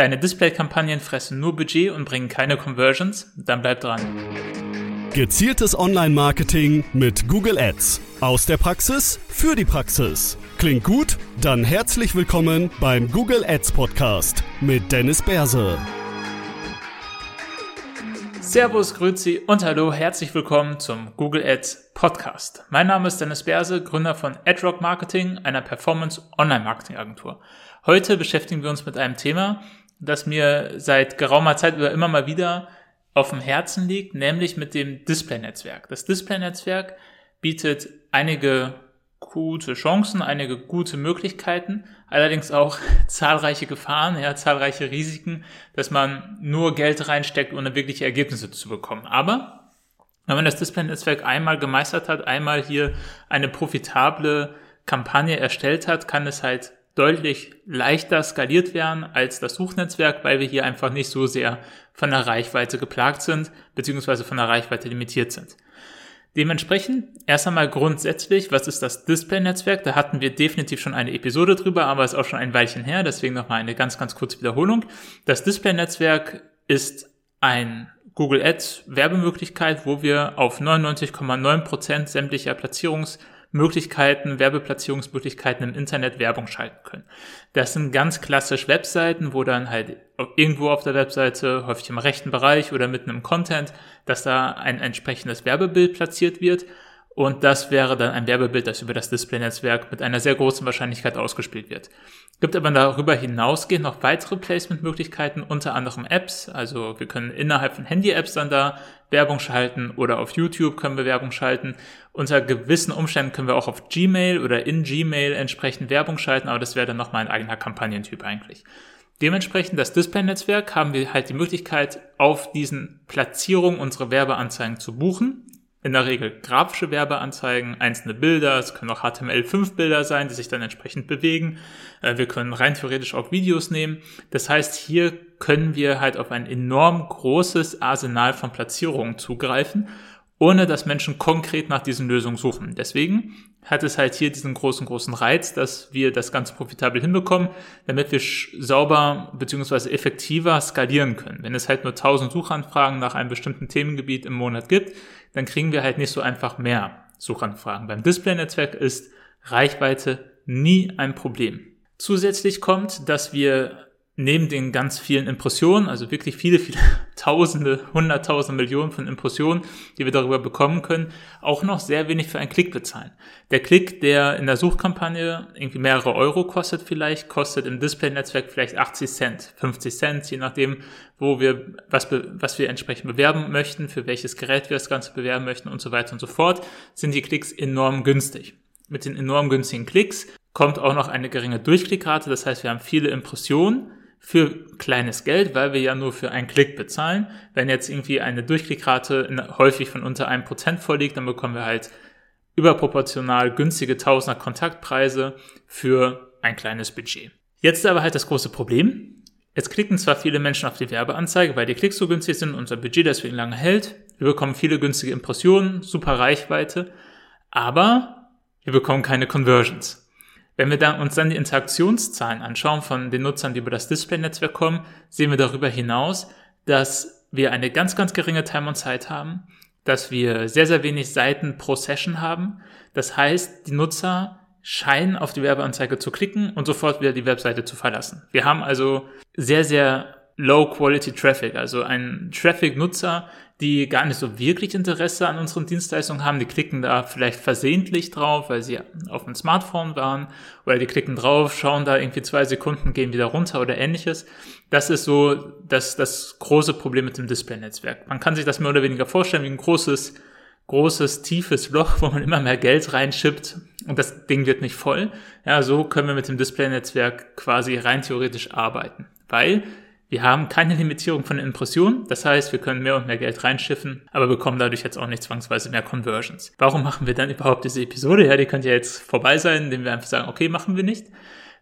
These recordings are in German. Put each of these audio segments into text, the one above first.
Deine Display-Kampagnen fressen nur Budget und bringen keine Conversions? Dann bleib dran. Gezieltes Online-Marketing mit Google Ads. Aus der Praxis für die Praxis. Klingt gut? Dann herzlich willkommen beim Google Ads Podcast mit Dennis Berse. Servus, Grüezi und hallo, herzlich willkommen zum Google Ads Podcast. Mein Name ist Dennis Berse, Gründer von AdRock Marketing, einer Performance Online Marketing Agentur. Heute beschäftigen wir uns mit einem Thema, das mir seit geraumer Zeit oder immer mal wieder auf dem Herzen liegt, nämlich mit dem Display-Netzwerk. Das Display-Netzwerk bietet einige gute Chancen, einige gute Möglichkeiten, allerdings auch zahlreiche Gefahren, ja, zahlreiche Risiken, dass man nur Geld reinsteckt, ohne wirkliche Ergebnisse zu bekommen. Aber wenn man das Display-Netzwerk einmal gemeistert hat, einmal hier eine profitable Kampagne erstellt hat, kann es halt deutlich leichter skaliert werden als das Suchnetzwerk, weil wir hier einfach nicht so sehr von der Reichweite geplagt sind, beziehungsweise von der Reichweite limitiert sind. Dementsprechend erst einmal grundsätzlich, was ist das Display-Netzwerk? Da hatten wir definitiv schon eine Episode drüber, aber ist auch schon ein Weilchen her, deswegen nochmal eine ganz, ganz kurze Wiederholung. Das Display-Netzwerk ist ein Google Ads Werbemöglichkeit, wo wir auf 99,9 Prozent sämtlicher Platzierungs- Möglichkeiten, Werbeplatzierungsmöglichkeiten im Internet Werbung schalten können. Das sind ganz klassisch Webseiten, wo dann halt irgendwo auf der Webseite, häufig im rechten Bereich oder mitten im Content, dass da ein entsprechendes Werbebild platziert wird und das wäre dann ein Werbebild, das über das Display-Netzwerk mit einer sehr großen Wahrscheinlichkeit ausgespielt wird. Gibt aber darüber hinausgehend noch weitere Placement-Möglichkeiten, unter anderem Apps. Also wir können innerhalb von Handy-Apps dann da Werbung schalten oder auf YouTube können wir Werbung schalten. Unter gewissen Umständen können wir auch auf Gmail oder in Gmail entsprechend Werbung schalten, aber das wäre dann nochmal ein eigener Kampagnentyp eigentlich. Dementsprechend das Display-Netzwerk haben wir halt die Möglichkeit, auf diesen Platzierungen unsere Werbeanzeigen zu buchen in der Regel grafische Werbeanzeigen, einzelne Bilder, es können auch HTML5-Bilder sein, die sich dann entsprechend bewegen. Äh, wir können rein theoretisch auch Videos nehmen. Das heißt, hier können wir halt auf ein enorm großes Arsenal von Platzierungen zugreifen, ohne dass Menschen konkret nach diesen Lösungen suchen. Deswegen hat es halt hier diesen großen, großen Reiz, dass wir das Ganze profitabel hinbekommen, damit wir sauber beziehungsweise effektiver skalieren können. Wenn es halt nur 1000 Suchanfragen nach einem bestimmten Themengebiet im Monat gibt, dann kriegen wir halt nicht so einfach mehr Suchanfragen. Beim Display-Netzwerk ist Reichweite nie ein Problem. Zusätzlich kommt, dass wir neben den ganz vielen Impressionen, also wirklich viele, viele Tausende, Hunderttausende, Millionen von Impressionen, die wir darüber bekommen können, auch noch sehr wenig für einen Klick bezahlen. Der Klick, der in der Suchkampagne irgendwie mehrere Euro kostet vielleicht, kostet im Display-Netzwerk vielleicht 80 Cent, 50 Cent, je nachdem, wo wir, was, was wir entsprechend bewerben möchten, für welches Gerät wir das Ganze bewerben möchten und so weiter und so fort, sind die Klicks enorm günstig. Mit den enorm günstigen Klicks kommt auch noch eine geringe Durchklickrate, das heißt, wir haben viele Impressionen, für kleines Geld, weil wir ja nur für einen Klick bezahlen. Wenn jetzt irgendwie eine Durchklickrate häufig von unter einem Prozent vorliegt, dann bekommen wir halt überproportional günstige Tausender Kontaktpreise für ein kleines Budget. Jetzt aber halt das große Problem. Jetzt klicken zwar viele Menschen auf die Werbeanzeige, weil die Klicks so günstig sind, unser Budget deswegen lange hält. Wir bekommen viele günstige Impressionen, super Reichweite, aber wir bekommen keine Conversions. Wenn wir dann, uns dann die Interaktionszahlen anschauen von den Nutzern, die über das Display-Netzwerk kommen, sehen wir darüber hinaus, dass wir eine ganz, ganz geringe Time on Zeit haben, dass wir sehr, sehr wenig Seiten pro Session haben. Das heißt, die Nutzer scheinen auf die Werbeanzeige zu klicken und sofort wieder die Webseite zu verlassen. Wir haben also sehr, sehr Low-Quality Traffic, also ein Traffic-Nutzer, die gar nicht so wirklich Interesse an unseren Dienstleistungen haben. Die klicken da vielleicht versehentlich drauf, weil sie auf dem Smartphone waren oder die klicken drauf, schauen da irgendwie zwei Sekunden, gehen wieder runter oder ähnliches. Das ist so das, das große Problem mit dem Display-Netzwerk. Man kann sich das mehr oder weniger vorstellen wie ein großes, großes, tiefes Loch, wo man immer mehr Geld reinschippt und das Ding wird nicht voll. Ja, so können wir mit dem Display-Netzwerk quasi rein theoretisch arbeiten, weil wir haben keine Limitierung von Impressionen, das heißt, wir können mehr und mehr Geld reinschiffen, aber bekommen dadurch jetzt auch nicht zwangsweise mehr Conversions. Warum machen wir dann überhaupt diese Episode? Ja, die könnte ja jetzt vorbei sein, indem wir einfach sagen, okay, machen wir nicht.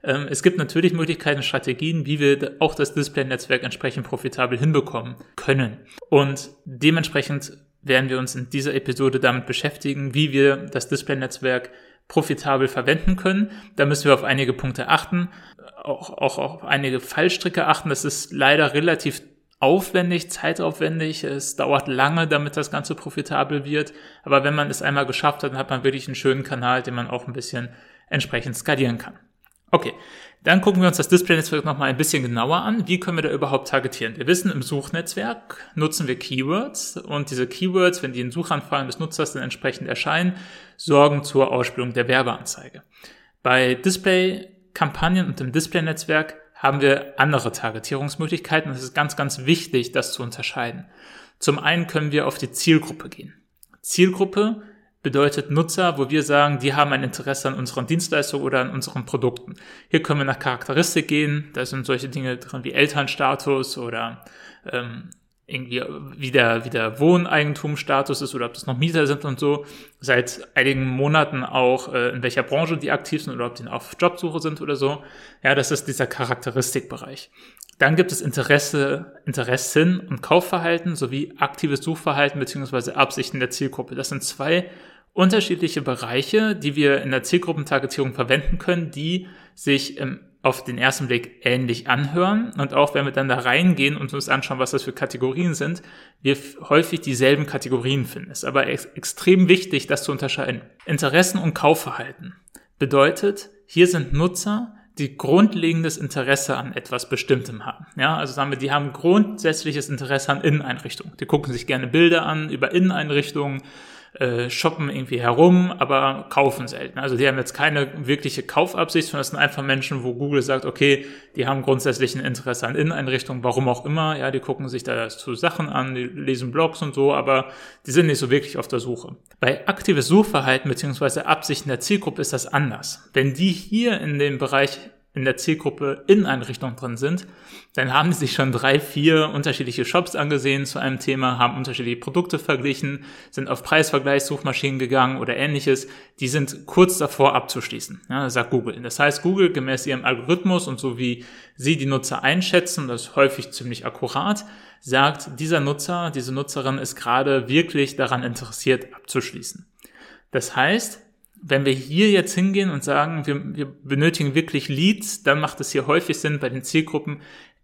Ähm, es gibt natürlich Möglichkeiten, Strategien, wie wir auch das Display-Netzwerk entsprechend profitabel hinbekommen können. Und dementsprechend werden wir uns in dieser Episode damit beschäftigen, wie wir das Display-Netzwerk profitabel verwenden können. Da müssen wir auf einige Punkte achten, auch, auch auf einige Fallstricke achten. Das ist leider relativ aufwendig, zeitaufwendig. Es dauert lange, damit das Ganze profitabel wird. Aber wenn man es einmal geschafft hat, dann hat man wirklich einen schönen Kanal, den man auch ein bisschen entsprechend skalieren kann. Okay, dann gucken wir uns das Display-Netzwerk nochmal ein bisschen genauer an. Wie können wir da überhaupt targetieren? Wir wissen, im Suchnetzwerk nutzen wir Keywords und diese Keywords, wenn die in Suchanfragen des Nutzers dann entsprechend erscheinen, sorgen zur Ausspielung der Werbeanzeige. Bei Display-Kampagnen und dem Display-Netzwerk haben wir andere Targetierungsmöglichkeiten. Es ist ganz, ganz wichtig, das zu unterscheiden. Zum einen können wir auf die Zielgruppe gehen. Zielgruppe bedeutet Nutzer, wo wir sagen, die haben ein Interesse an unseren Dienstleistungen oder an unseren Produkten. Hier können wir nach Charakteristik gehen. Da sind solche Dinge drin wie Elternstatus oder ähm, irgendwie wie der, wie der Wohneigentumsstatus ist oder ob das noch Mieter sind und so. Seit einigen Monaten auch, äh, in welcher Branche die aktiv sind oder ob die auf Jobsuche sind oder so. Ja, das ist dieser Charakteristikbereich. Dann gibt es Interesse, Interessen und Kaufverhalten sowie aktives Suchverhalten beziehungsweise Absichten der Zielgruppe. Das sind zwei unterschiedliche Bereiche, die wir in der Zielgruppentargetierung verwenden können, die sich im auf den ersten Blick ähnlich anhören und auch wenn wir dann da reingehen und uns anschauen, was das für Kategorien sind, wir häufig dieselben Kategorien finden. Es ist aber ex extrem wichtig, das zu unterscheiden. Interessen und Kaufverhalten bedeutet, hier sind Nutzer, die grundlegendes Interesse an etwas Bestimmtem haben. Ja, also sagen wir, die haben grundsätzliches Interesse an Inneneinrichtungen. Die gucken sich gerne Bilder an über Inneneinrichtungen, äh, shoppen irgendwie herum, aber kaufen selten. Also die haben jetzt keine wirkliche Kaufabsicht, sondern das sind einfach Menschen, wo Google sagt, okay, die haben grundsätzlich ein Interesse an Inneneinrichtungen, warum auch immer. Ja, die gucken sich da zu Sachen an, die lesen Blogs und so, aber die sind nicht so wirklich auf der Suche. Bei aktives Suchverhalten beziehungsweise Absichten der Zielgruppe ist das anders. Wenn die hier in dem Bereich in der Zielgruppe Inneneinrichtungen drin sind, dann haben sie sich schon drei, vier unterschiedliche Shops angesehen zu einem Thema, haben unterschiedliche Produkte verglichen, sind auf Preisvergleichssuchmaschinen gegangen oder ähnliches. Die sind kurz davor abzuschließen, ja, sagt Google. Das heißt, Google gemäß ihrem Algorithmus und so wie sie die Nutzer einschätzen, das ist häufig ziemlich akkurat, sagt, dieser Nutzer, diese Nutzerin ist gerade wirklich daran interessiert abzuschließen. Das heißt, wenn wir hier jetzt hingehen und sagen, wir, wir benötigen wirklich Leads, dann macht es hier häufig Sinn, bei den Zielgruppen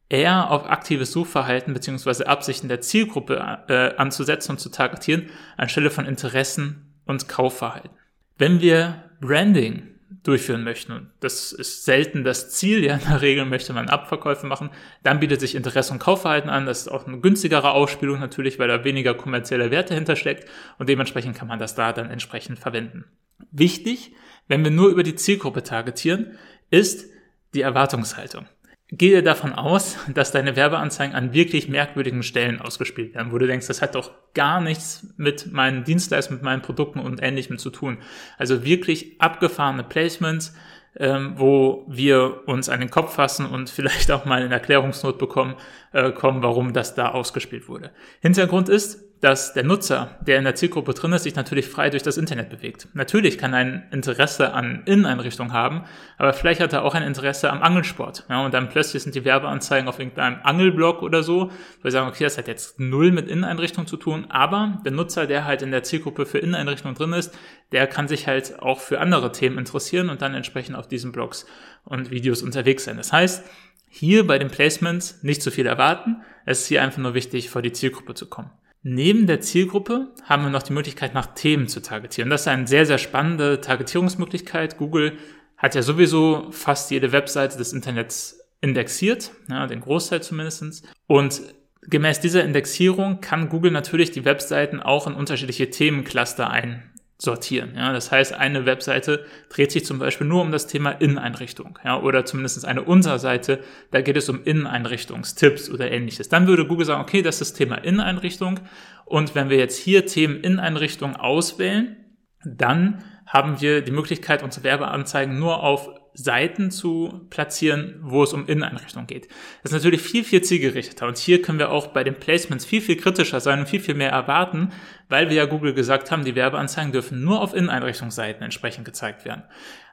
eher auf aktives Suchverhalten beziehungsweise Absichten der Zielgruppe äh, anzusetzen und zu targetieren, anstelle von Interessen und Kaufverhalten. Wenn wir Branding durchführen möchten, und das ist selten das Ziel, ja, in der Regel möchte man Abverkäufe machen, dann bietet sich Interesse und Kaufverhalten an, das ist auch eine günstigere Ausspielung natürlich, weil da weniger kommerzielle Werte hintersteckt und dementsprechend kann man das da dann entsprechend verwenden. Wichtig, wenn wir nur über die Zielgruppe targetieren, ist die Erwartungshaltung. Gehe davon aus, dass deine Werbeanzeigen an wirklich merkwürdigen Stellen ausgespielt werden, wo du denkst, das hat doch gar nichts mit meinen Dienstleistungen, mit meinen Produkten und Ähnlichem zu tun. Also wirklich abgefahrene Placements, ähm, wo wir uns an den Kopf fassen und vielleicht auch mal in Erklärungsnot bekommen, äh, kommen, warum das da ausgespielt wurde. Hintergrund ist, dass der Nutzer, der in der Zielgruppe drin ist, sich natürlich frei durch das Internet bewegt. Natürlich kann er ein Interesse an Inneneinrichtungen haben, aber vielleicht hat er auch ein Interesse am Angelsport. Ja, und dann plötzlich sind die Werbeanzeigen auf irgendeinem Angelblog oder so, wo wir sagen, okay, das hat jetzt null mit Inneneinrichtungen zu tun, aber der Nutzer, der halt in der Zielgruppe für Inneneinrichtungen drin ist, der kann sich halt auch für andere Themen interessieren und dann entsprechend auf diesen Blogs und Videos unterwegs sein. Das heißt, hier bei den Placements nicht zu viel erwarten. Es ist hier einfach nur wichtig, vor die Zielgruppe zu kommen. Neben der Zielgruppe haben wir noch die Möglichkeit, nach Themen zu targetieren. Das ist eine sehr, sehr spannende Targetierungsmöglichkeit. Google hat ja sowieso fast jede Webseite des Internets indexiert, ja, den Großteil zumindestens. Und gemäß dieser Indexierung kann Google natürlich die Webseiten auch in unterschiedliche Themencluster ein sortieren. Ja, das heißt, eine Webseite dreht sich zum Beispiel nur um das Thema Inneneinrichtung, ja, oder zumindest eine Unterseite, da geht es um Inneneinrichtungstipps oder ähnliches. Dann würde Google sagen, okay, das ist das Thema Inneneinrichtung und wenn wir jetzt hier Themen Inneneinrichtung auswählen, dann haben wir die Möglichkeit, unsere Werbeanzeigen nur auf Seiten zu platzieren, wo es um Inneneinrichtung geht. Das ist natürlich viel, viel zielgerichteter. Und hier können wir auch bei den Placements viel, viel kritischer sein und viel, viel mehr erwarten, weil wir ja Google gesagt haben, die Werbeanzeigen dürfen nur auf Inneneinrichtungsseiten entsprechend gezeigt werden.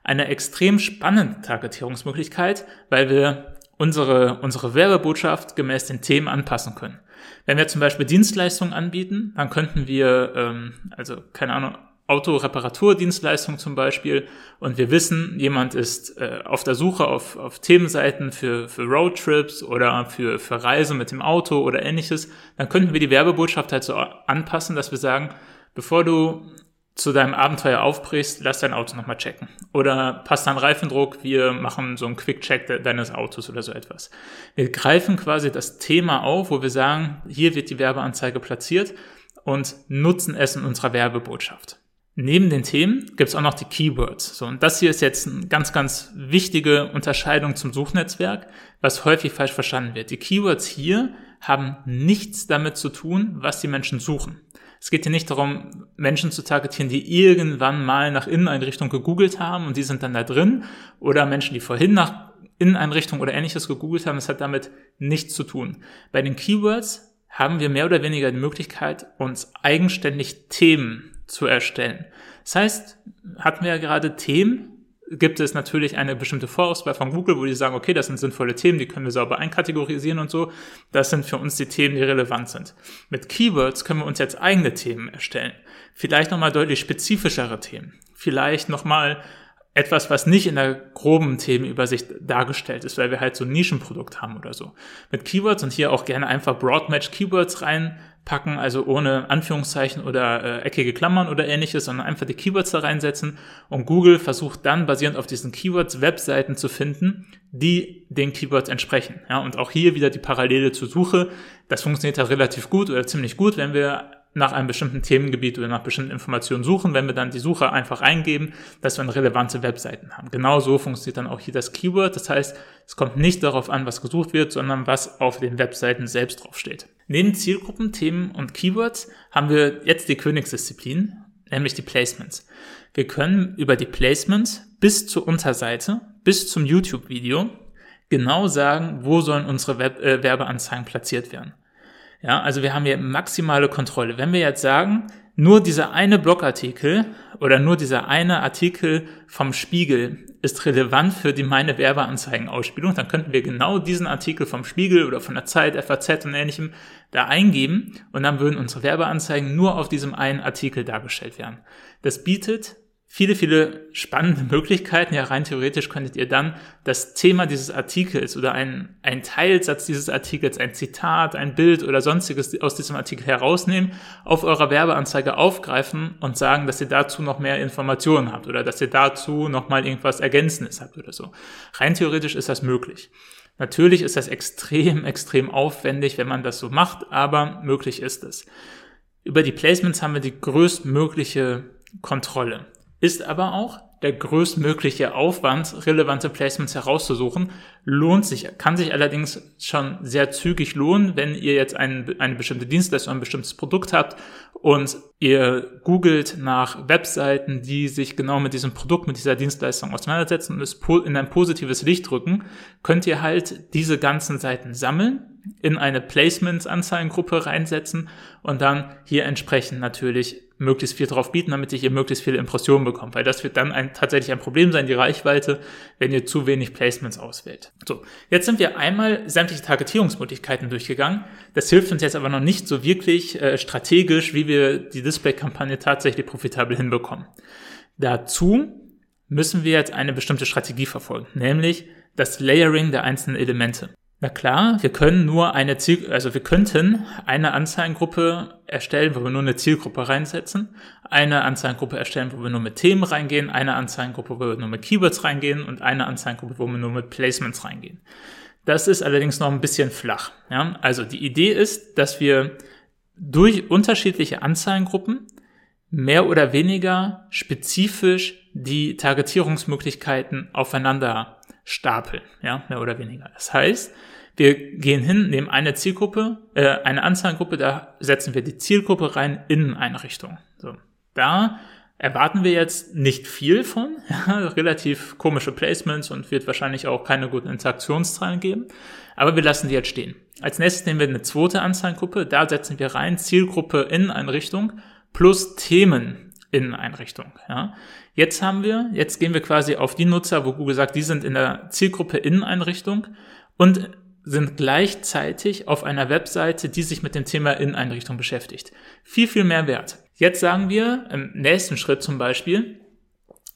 Eine extrem spannende Targetierungsmöglichkeit, weil wir unsere, unsere Werbebotschaft gemäß den Themen anpassen können. Wenn wir zum Beispiel Dienstleistungen anbieten, dann könnten wir, ähm, also keine Ahnung, Autoreparaturdienstleistung zum Beispiel und wir wissen, jemand ist äh, auf der Suche auf, auf Themenseiten für, für Roadtrips oder für, für Reisen mit dem Auto oder ähnliches, dann könnten wir die Werbebotschaft halt so anpassen, dass wir sagen, bevor du zu deinem Abenteuer aufbrichst, lass dein Auto nochmal checken. Oder passt dein Reifendruck, wir machen so einen Quick-Check de deines Autos oder so etwas. Wir greifen quasi das Thema auf, wo wir sagen, hier wird die Werbeanzeige platziert und nutzen es in unserer Werbebotschaft. Neben den Themen gibt es auch noch die Keywords. So, und das hier ist jetzt eine ganz, ganz wichtige Unterscheidung zum Suchnetzwerk, was häufig falsch verstanden wird. Die Keywords hier haben nichts damit zu tun, was die Menschen suchen. Es geht hier nicht darum, Menschen zu targetieren, die irgendwann mal nach Inneneinrichtung gegoogelt haben und die sind dann da drin oder Menschen, die vorhin nach Inneneinrichtung oder ähnliches gegoogelt haben. Das hat damit nichts zu tun. Bei den Keywords haben wir mehr oder weniger die Möglichkeit, uns eigenständig Themen zu erstellen. Das heißt, hatten wir ja gerade Themen, gibt es natürlich eine bestimmte Vorauswahl von Google, wo die sagen, okay, das sind sinnvolle Themen, die können wir sauber einkategorisieren und so. Das sind für uns die Themen, die relevant sind. Mit Keywords können wir uns jetzt eigene Themen erstellen. Vielleicht nochmal deutlich spezifischere Themen. Vielleicht nochmal etwas, was nicht in der groben Themenübersicht dargestellt ist, weil wir halt so ein Nischenprodukt haben oder so. Mit Keywords und hier auch gerne einfach Broadmatch Keywords reinpacken, also ohne Anführungszeichen oder äh, eckige Klammern oder ähnliches, sondern einfach die Keywords da reinsetzen und Google versucht dann basierend auf diesen Keywords Webseiten zu finden, die den Keywords entsprechen. Ja, und auch hier wieder die Parallele zur Suche. Das funktioniert ja relativ gut oder ziemlich gut, wenn wir nach einem bestimmten Themengebiet oder nach bestimmten Informationen suchen, wenn wir dann die Suche einfach eingeben, dass wir relevante Webseiten haben. Genauso funktioniert dann auch hier das Keyword. Das heißt, es kommt nicht darauf an, was gesucht wird, sondern was auf den Webseiten selbst draufsteht. Neben Zielgruppen, Themen und Keywords haben wir jetzt die Königsdisziplin, nämlich die Placements. Wir können über die Placements bis zur Unterseite, bis zum YouTube-Video genau sagen, wo sollen unsere Web äh, Werbeanzeigen platziert werden. Ja, also wir haben hier maximale Kontrolle. Wenn wir jetzt sagen, nur dieser eine Blogartikel oder nur dieser eine Artikel vom Spiegel ist relevant für die meine Werbeanzeigenausspielung, dann könnten wir genau diesen Artikel vom Spiegel oder von der Zeit, FAZ und ähnlichem da eingeben und dann würden unsere Werbeanzeigen nur auf diesem einen Artikel dargestellt werden. Das bietet viele, viele spannende Möglichkeiten. Ja, rein theoretisch könntet ihr dann das Thema dieses Artikels oder ein, ein Teilsatz dieses Artikels, ein Zitat, ein Bild oder sonstiges aus diesem Artikel herausnehmen, auf eurer Werbeanzeige aufgreifen und sagen, dass ihr dazu noch mehr Informationen habt oder dass ihr dazu noch mal irgendwas Ergänzendes habt oder so. Rein theoretisch ist das möglich. Natürlich ist das extrem, extrem aufwendig, wenn man das so macht, aber möglich ist es. Über die Placements haben wir die größtmögliche Kontrolle ist aber auch der größtmögliche Aufwand, relevante Placements herauszusuchen, lohnt sich, kann sich allerdings schon sehr zügig lohnen, wenn ihr jetzt ein, eine bestimmte Dienstleistung, ein bestimmtes Produkt habt und ihr googelt nach Webseiten, die sich genau mit diesem Produkt, mit dieser Dienstleistung auseinandersetzen und es in ein positives Licht rücken, könnt ihr halt diese ganzen Seiten sammeln, in eine Placements-Anzeigengruppe reinsetzen und dann hier entsprechend natürlich möglichst viel drauf bieten, damit ich ihr möglichst viele Impressionen bekomme, weil das wird dann ein, tatsächlich ein Problem sein, die Reichweite, wenn ihr zu wenig Placements auswählt. So, jetzt sind wir einmal sämtliche Targetierungsmöglichkeiten durchgegangen. Das hilft uns jetzt aber noch nicht so wirklich äh, strategisch, wie wir die Display-Kampagne tatsächlich profitabel hinbekommen. Dazu müssen wir jetzt eine bestimmte Strategie verfolgen, nämlich das Layering der einzelnen Elemente. Na klar, wir können nur eine Ziel, also wir könnten eine Anzeigengruppe erstellen, wo wir nur eine Zielgruppe reinsetzen, eine Anzeigengruppe erstellen, wo wir nur mit Themen reingehen, eine Anzeigengruppe, wo wir nur mit Keywords reingehen und eine Anzeigengruppe, wo wir nur mit Placements reingehen. Das ist allerdings noch ein bisschen flach. Ja? Also die Idee ist, dass wir durch unterschiedliche Anzeigengruppen mehr oder weniger spezifisch die Targetierungsmöglichkeiten aufeinander stapeln, ja, mehr oder weniger. Das heißt, wir gehen hin, nehmen eine Zielgruppe, äh, eine Anzeigengruppe, da setzen wir die Zielgruppe rein in eine Richtung. So, da erwarten wir jetzt nicht viel von, ja, relativ komische Placements und wird wahrscheinlich auch keine guten Interaktionszahlen geben, aber wir lassen die jetzt stehen. Als nächstes nehmen wir eine zweite Anzeigengruppe, da setzen wir rein Zielgruppe in eine Richtung plus Themen in eine Richtung. Ja. Jetzt haben wir, jetzt gehen wir quasi auf die Nutzer, wo Google sagt, die sind in der Zielgruppe Inneneinrichtung und sind gleichzeitig auf einer Webseite, die sich mit dem Thema Inneneinrichtung beschäftigt. Viel, viel mehr wert. Jetzt sagen wir im nächsten Schritt zum Beispiel,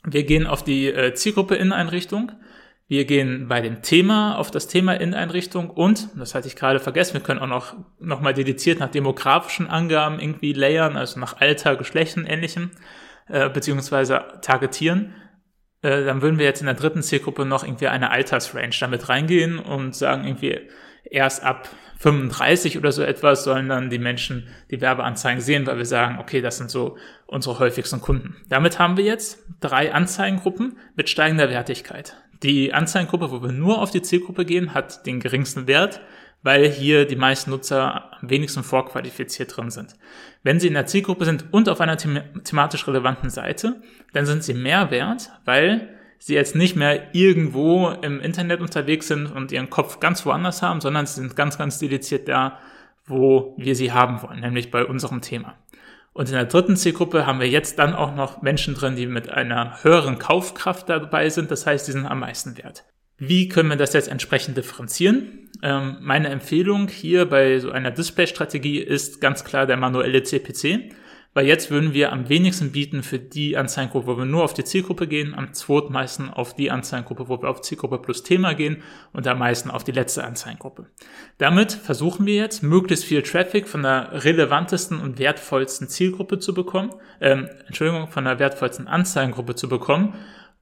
wir gehen auf die äh, Zielgruppe Inneneinrichtung. Wir gehen bei dem Thema auf das Thema Inneneinrichtung und, das hatte ich gerade vergessen, wir können auch noch, noch mal dediziert nach demografischen Angaben irgendwie layern, also nach Alter, Geschlecht und ähnlichem, äh, beziehungsweise targetieren. Äh, dann würden wir jetzt in der dritten Zielgruppe noch irgendwie eine Altersrange damit reingehen und sagen irgendwie erst ab 35 oder so etwas sollen dann die Menschen die Werbeanzeigen sehen, weil wir sagen, okay, das sind so unsere häufigsten Kunden. Damit haben wir jetzt drei Anzeigengruppen mit steigender Wertigkeit. Die Anzeigengruppe, wo wir nur auf die Zielgruppe gehen, hat den geringsten Wert, weil hier die meisten Nutzer am wenigsten vorqualifiziert drin sind. Wenn sie in der Zielgruppe sind und auf einer them thematisch relevanten Seite, dann sind sie mehr wert, weil sie jetzt nicht mehr irgendwo im Internet unterwegs sind und ihren Kopf ganz woanders haben, sondern sie sind ganz, ganz dediziert da, wo wir sie haben wollen, nämlich bei unserem Thema. Und in der dritten Zielgruppe haben wir jetzt dann auch noch Menschen drin, die mit einer höheren Kaufkraft dabei sind. Das heißt, die sind am meisten wert. Wie können wir das jetzt entsprechend differenzieren? Ähm, meine Empfehlung hier bei so einer Display-Strategie ist ganz klar der manuelle CPC, weil jetzt würden wir am wenigsten bieten für die Anzeigengruppe, wo wir nur auf die Zielgruppe gehen, am zweitmeisten auf die Anzeigengruppe, wo wir auf Zielgruppe plus Thema gehen und am meisten auf die letzte Anzeigengruppe. Damit versuchen wir jetzt, möglichst viel Traffic von der relevantesten und wertvollsten Zielgruppe zu bekommen, ähm, Entschuldigung, von der wertvollsten Anzeigengruppe zu bekommen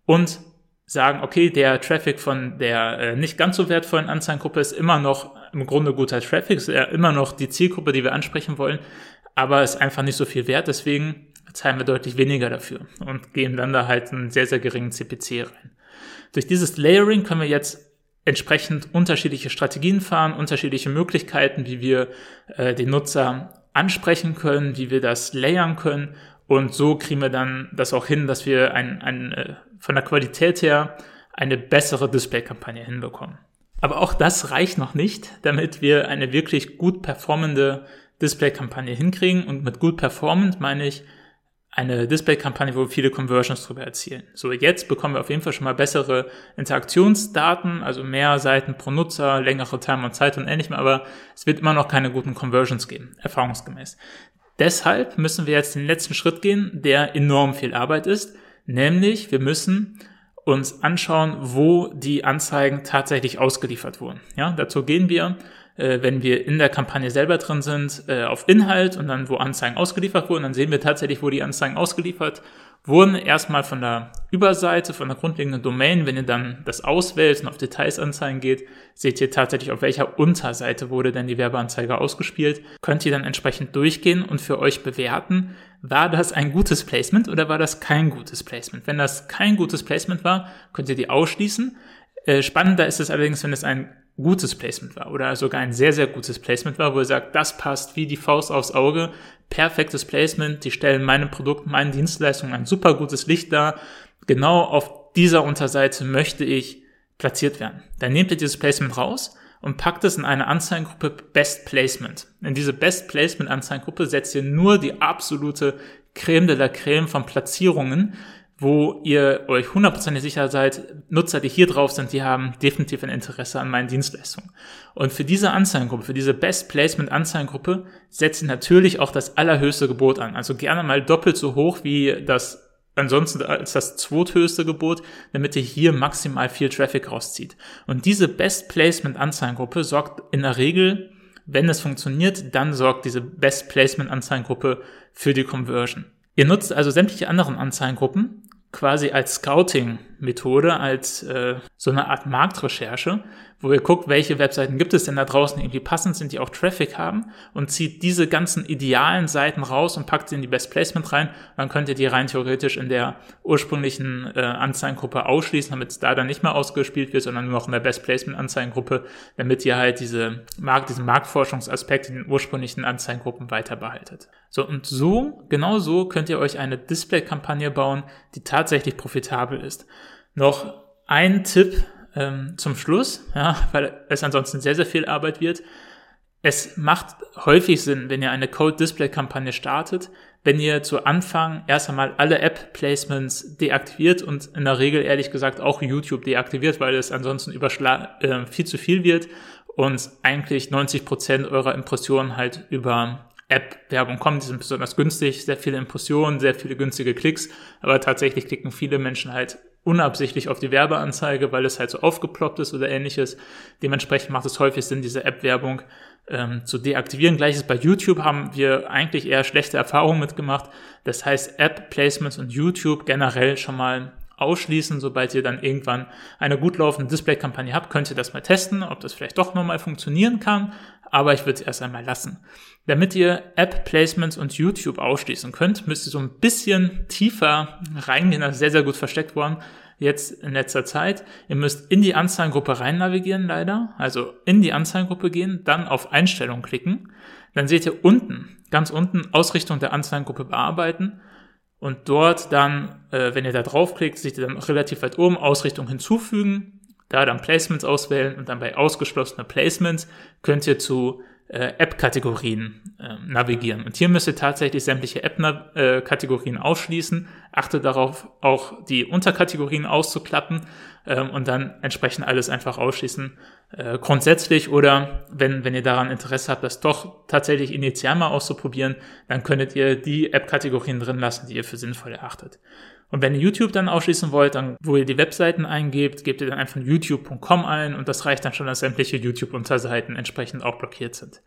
und sagen, okay, der Traffic von der äh, nicht ganz so wertvollen Anzeigengruppe ist immer noch im Grunde guter Traffic, ist ja immer noch die Zielgruppe, die wir ansprechen wollen, aber ist einfach nicht so viel wert, deswegen zahlen wir deutlich weniger dafür und gehen dann da halt einen sehr, sehr geringen CPC rein. Durch dieses Layering können wir jetzt entsprechend unterschiedliche Strategien fahren, unterschiedliche Möglichkeiten, wie wir äh, den Nutzer ansprechen können, wie wir das layern können und so kriegen wir dann das auch hin, dass wir ein, ein, äh, von der Qualität her eine bessere Display-Kampagne hinbekommen. Aber auch das reicht noch nicht, damit wir eine wirklich gut performende Display-Kampagne hinkriegen. Und mit gut performant meine ich eine Display-Kampagne, wo wir viele Conversions drüber erzielen. So, jetzt bekommen wir auf jeden Fall schon mal bessere Interaktionsdaten, also mehr Seiten pro Nutzer, längere Time und Zeit und ähnlichem, aber es wird immer noch keine guten Conversions geben, erfahrungsgemäß. Deshalb müssen wir jetzt den letzten Schritt gehen, der enorm viel Arbeit ist, nämlich wir müssen uns anschauen, wo die Anzeigen tatsächlich ausgeliefert wurden. Ja, dazu gehen wir, äh, wenn wir in der Kampagne selber drin sind, äh, auf Inhalt und dann wo Anzeigen ausgeliefert wurden, dann sehen wir tatsächlich, wo die Anzeigen ausgeliefert wurden erstmal von der Überseite, von der grundlegenden Domain, wenn ihr dann das auswählt und auf Details anzeigen geht, seht ihr tatsächlich, auf welcher Unterseite wurde denn die Werbeanzeige ausgespielt. Könnt ihr dann entsprechend durchgehen und für euch bewerten, war das ein gutes Placement oder war das kein gutes Placement? Wenn das kein gutes Placement war, könnt ihr die ausschließen. Äh, spannender ist es allerdings, wenn es ein gutes Placement war oder sogar ein sehr, sehr gutes Placement war, wo ihr sagt, das passt wie die Faust aufs Auge, perfektes Placement, die stellen meinem Produkt, meinen Dienstleistungen ein super gutes Licht dar. Genau auf dieser Unterseite möchte ich platziert werden. Dann nehmt ihr dieses Placement raus und packt es in eine Anzeigengruppe Best Placement. In diese Best Placement Anzeigengruppe setzt ihr nur die absolute Creme de la Creme von Platzierungen, wo ihr euch hundertprozentig sicher seid, Nutzer, die hier drauf sind, die haben definitiv ein Interesse an meinen Dienstleistungen. Und für diese Anzeigengruppe, für diese Best Placement Anzeigengruppe, setzt ihr natürlich auch das allerhöchste Gebot an. Also gerne mal doppelt so hoch wie das ansonsten als das zweithöchste Gebot, damit ihr hier maximal viel Traffic rauszieht. Und diese Best Placement Anzeigengruppe sorgt in der Regel, wenn es funktioniert, dann sorgt diese Best Placement Anzeigengruppe für die Conversion. Ihr nutzt also sämtliche anderen Anzeigengruppen quasi als Scouting-Methode, als äh, so eine Art Marktrecherche, wo ihr guckt, welche Webseiten gibt es denn da draußen, die irgendwie passend sind, die auch Traffic haben und zieht diese ganzen idealen Seiten raus und packt sie in die Best Placement rein. Dann könnt ihr die rein theoretisch in der ursprünglichen äh, Anzeigengruppe ausschließen, damit es da dann nicht mehr ausgespielt wird, sondern nur noch in der Best Placement Anzeigengruppe, damit ihr halt diese Markt, diesen Marktforschungsaspekt in den ursprünglichen Anzeigengruppen weiter behaltet. So, und so, genau so könnt ihr euch eine Display-Kampagne bauen, die tatsächlich profitabel ist. Noch ein Tipp ähm, zum Schluss, ja, weil es ansonsten sehr, sehr viel Arbeit wird. Es macht häufig Sinn, wenn ihr eine Code-Display-Kampagne startet, wenn ihr zu Anfang erst einmal alle App-Placements deaktiviert und in der Regel ehrlich gesagt auch YouTube deaktiviert, weil es ansonsten überschla äh, viel zu viel wird und eigentlich 90 Prozent eurer Impressionen halt über App-Werbung kommen. Die sind besonders günstig, sehr viele Impressionen, sehr viele günstige Klicks, aber tatsächlich klicken viele Menschen halt unabsichtlich auf die Werbeanzeige, weil es halt so aufgeploppt ist oder ähnliches. Dementsprechend macht es häufig Sinn, diese App-Werbung ähm, zu deaktivieren. Gleiches bei YouTube haben wir eigentlich eher schlechte Erfahrungen mitgemacht. Das heißt, App-Placements und YouTube generell schon mal ausschließen. Sobald ihr dann irgendwann eine gut laufende Display-Kampagne habt, könnt ihr das mal testen, ob das vielleicht doch nochmal funktionieren kann. Aber ich würde es erst einmal lassen. Damit ihr App-Placements und YouTube ausschließen könnt, müsst ihr so ein bisschen tiefer reingehen. Das ist sehr, sehr gut versteckt worden jetzt in letzter Zeit. Ihr müsst in die Anzeigengruppe rein navigieren, leider. Also in die Anzeigengruppe gehen, dann auf Einstellungen klicken. Dann seht ihr unten, ganz unten, Ausrichtung der Anzeigengruppe bearbeiten. Und dort dann, äh, wenn ihr da draufklickt, seht ihr dann relativ weit oben Ausrichtung hinzufügen. Da dann Placements auswählen und dann bei ausgeschlossene Placements könnt ihr zu äh, App-Kategorien äh, navigieren. Und hier müsst ihr tatsächlich sämtliche App-Kategorien ausschließen. Achte darauf, auch die Unterkategorien auszuklappen ähm, und dann entsprechend alles einfach ausschließen. Äh, grundsätzlich oder wenn, wenn ihr daran Interesse habt, das doch tatsächlich initial mal auszuprobieren, dann könntet ihr die App-Kategorien drin lassen, die ihr für sinnvoll erachtet. Und wenn ihr YouTube dann ausschließen wollt, dann, wo ihr die Webseiten eingebt, gebt ihr dann einfach youtube.com ein und das reicht dann schon, dass sämtliche YouTube-Unterseiten entsprechend auch blockiert sind.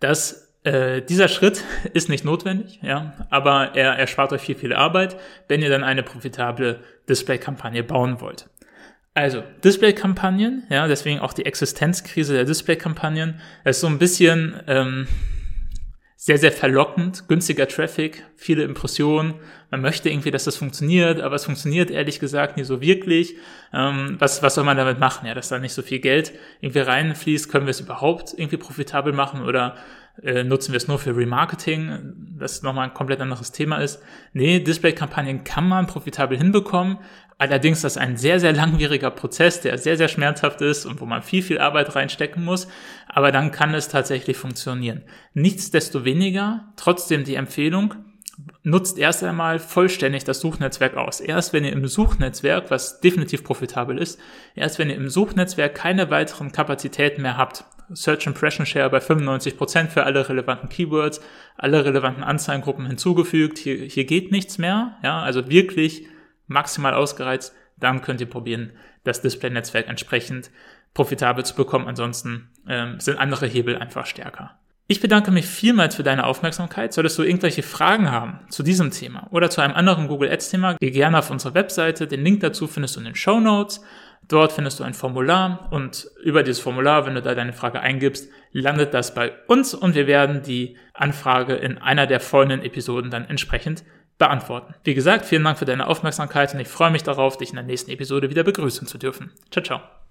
Das, äh, dieser Schritt ist nicht notwendig, ja, aber er erspart euch viel, viel Arbeit, wenn ihr dann eine profitable Display-Kampagne bauen wollt. Also, Display-Kampagnen, ja, deswegen auch die Existenzkrise der Display-Kampagnen, ist so ein bisschen, ähm, sehr, sehr verlockend, günstiger Traffic, viele Impressionen. Man möchte irgendwie, dass das funktioniert, aber es funktioniert ehrlich gesagt nie so wirklich. Ähm, was, was soll man damit machen? Ja, dass da nicht so viel Geld irgendwie reinfließt, können wir es überhaupt irgendwie profitabel machen oder äh, nutzen wir es nur für Remarketing, das nochmal ein komplett anderes Thema ist. Nee, Display-Kampagnen kann man profitabel hinbekommen, Allerdings ist das ein sehr, sehr langwieriger Prozess, der sehr, sehr schmerzhaft ist und wo man viel, viel Arbeit reinstecken muss. Aber dann kann es tatsächlich funktionieren. Nichtsdestoweniger, trotzdem die Empfehlung, nutzt erst einmal vollständig das Suchnetzwerk aus. Erst wenn ihr im Suchnetzwerk, was definitiv profitabel ist, erst wenn ihr im Suchnetzwerk keine weiteren Kapazitäten mehr habt, Search Impression Share bei 95% für alle relevanten Keywords, alle relevanten Anzeigengruppen hinzugefügt, hier, hier geht nichts mehr, ja, also wirklich maximal ausgereizt, dann könnt ihr probieren, das Display-Netzwerk entsprechend profitabel zu bekommen. Ansonsten ähm, sind andere Hebel einfach stärker. Ich bedanke mich vielmals für deine Aufmerksamkeit. Solltest du irgendwelche Fragen haben zu diesem Thema oder zu einem anderen Google Ads Thema, geh gerne auf unsere Webseite. Den Link dazu findest du in den Show Notes. Dort findest du ein Formular und über dieses Formular, wenn du da deine Frage eingibst, landet das bei uns und wir werden die Anfrage in einer der folgenden Episoden dann entsprechend beantworten. Wie gesagt, vielen Dank für deine Aufmerksamkeit und ich freue mich darauf, dich in der nächsten Episode wieder begrüßen zu dürfen. Ciao, ciao.